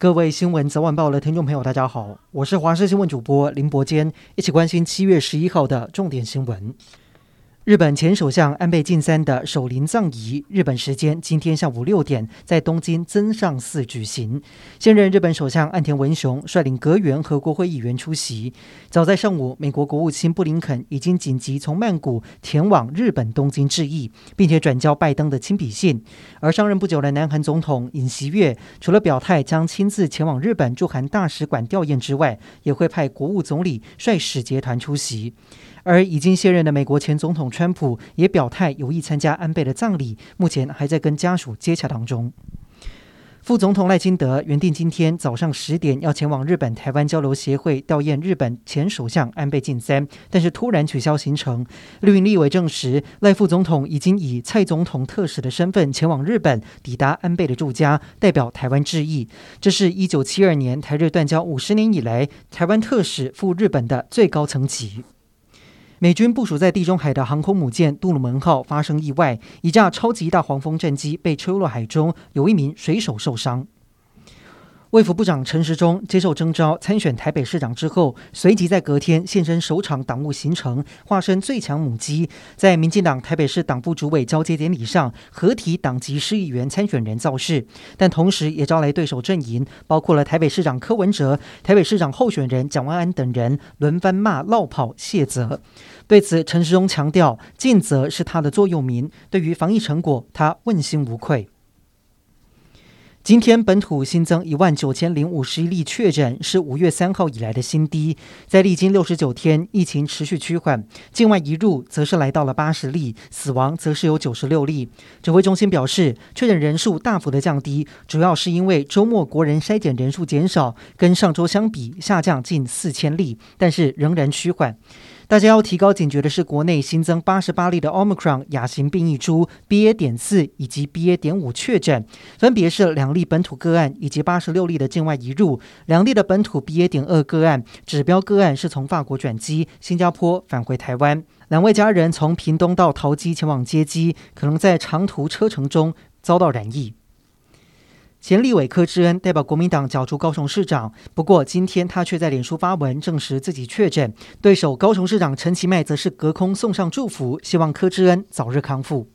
各位新闻早晚报的听众朋友，大家好，我是华视新闻主播林伯坚，一起关心七月十一号的重点新闻。日本前首相安倍晋三的守灵葬仪，日本时间今天下午六点在东京增上寺举行。现任日本首相岸田文雄率领阁员和国会议员出席。早在上午，美国国务卿布林肯已经紧急从曼谷前往日本东京致意，并且转交拜登的亲笔信。而上任不久的南韩总统尹锡悦，除了表态将亲自前往日本驻韩大使馆吊唁之外，也会派国务总理率使节团出席。而已经卸任的美国前总统川普也表态有意参加安倍的葬礼，目前还在跟家属接洽当中。副总统赖清德原定今天早上十点要前往日本台湾交流协会吊唁日本前首相安倍晋三，但是突然取消行程。绿营立委证实，赖副总统已经以蔡总统特使的身份前往日本，抵达安倍的住家，代表台湾致意。这是一九七二年台日断交五十年以来，台湾特使赴日本的最高层级。美军部署在地中海的航空母舰杜鲁门号发生意外，一架超级大黄蜂战机被吹落海中，有一名水手受伤。卫福部长陈时中接受征召参选台北市长之后，随即在隔天现身首场党务行程，化身最强母鸡，在民进党台北市党部主委交接典礼上合体党籍市议员参选人造势，但同时也招来对手阵营，包括了台北市长柯文哲、台北市长候选人蒋万安等人轮番骂落跑谢责。对此，陈时中强调尽责是他的座右铭，对于防疫成果，他问心无愧。今天本土新增一万九千零五十一例确诊，是五月三号以来的新低。在历经六十九天，疫情持续趋缓，境外移入则是来到了八十例，死亡则是有九十六例。指挥中心表示，确诊人数大幅的降低，主要是因为周末国人筛检人数减少，跟上周相比下降近四千例，但是仍然趋缓。大家要提高警觉的是，国内新增八十八例的 Omicron 亚型变异株 BA. 点四以及 BA. 点五确诊，分别是两例本土个案以及八十六例的境外移入，两例的本土 BA. 点二个案，指标个案是从法国转机，新加坡返回台湾，两位家人从屏东到桃机前往接机，可能在长途车程中遭到染疫。前立委柯志恩代表国民党角逐高雄市长，不过今天他却在脸书发文证实自己确诊，对手高雄市长陈其迈则是隔空送上祝福，希望柯志恩早日康复。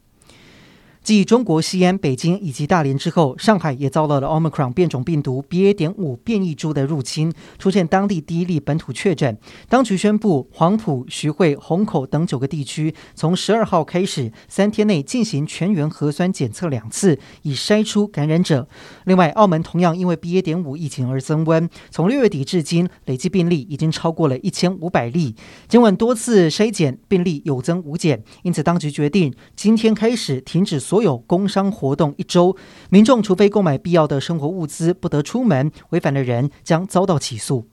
继中国西安、北京以及大连之后，上海也遭到了 Omicron 变种病毒 BA. 点五变异株的入侵，出现当地第一例本土确诊。当局宣布，黄埔、徐汇、虹口等九个地区从十二号开始，三天内进行全员核酸检测两次，以筛出感染者。另外，澳门同样因为 BA. 点五疫情而增温，从六月底至今，累计病例已经超过了一千五百例。尽管多次筛检病例有增无减，因此当局决定今天开始停止。所有工商活动一周，民众除非购买必要的生活物资，不得出门。违反的人将遭到起诉。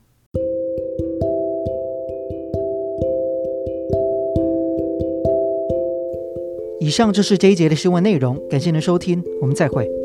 以上就是这一节的新闻内容，感谢您收听，我们再会。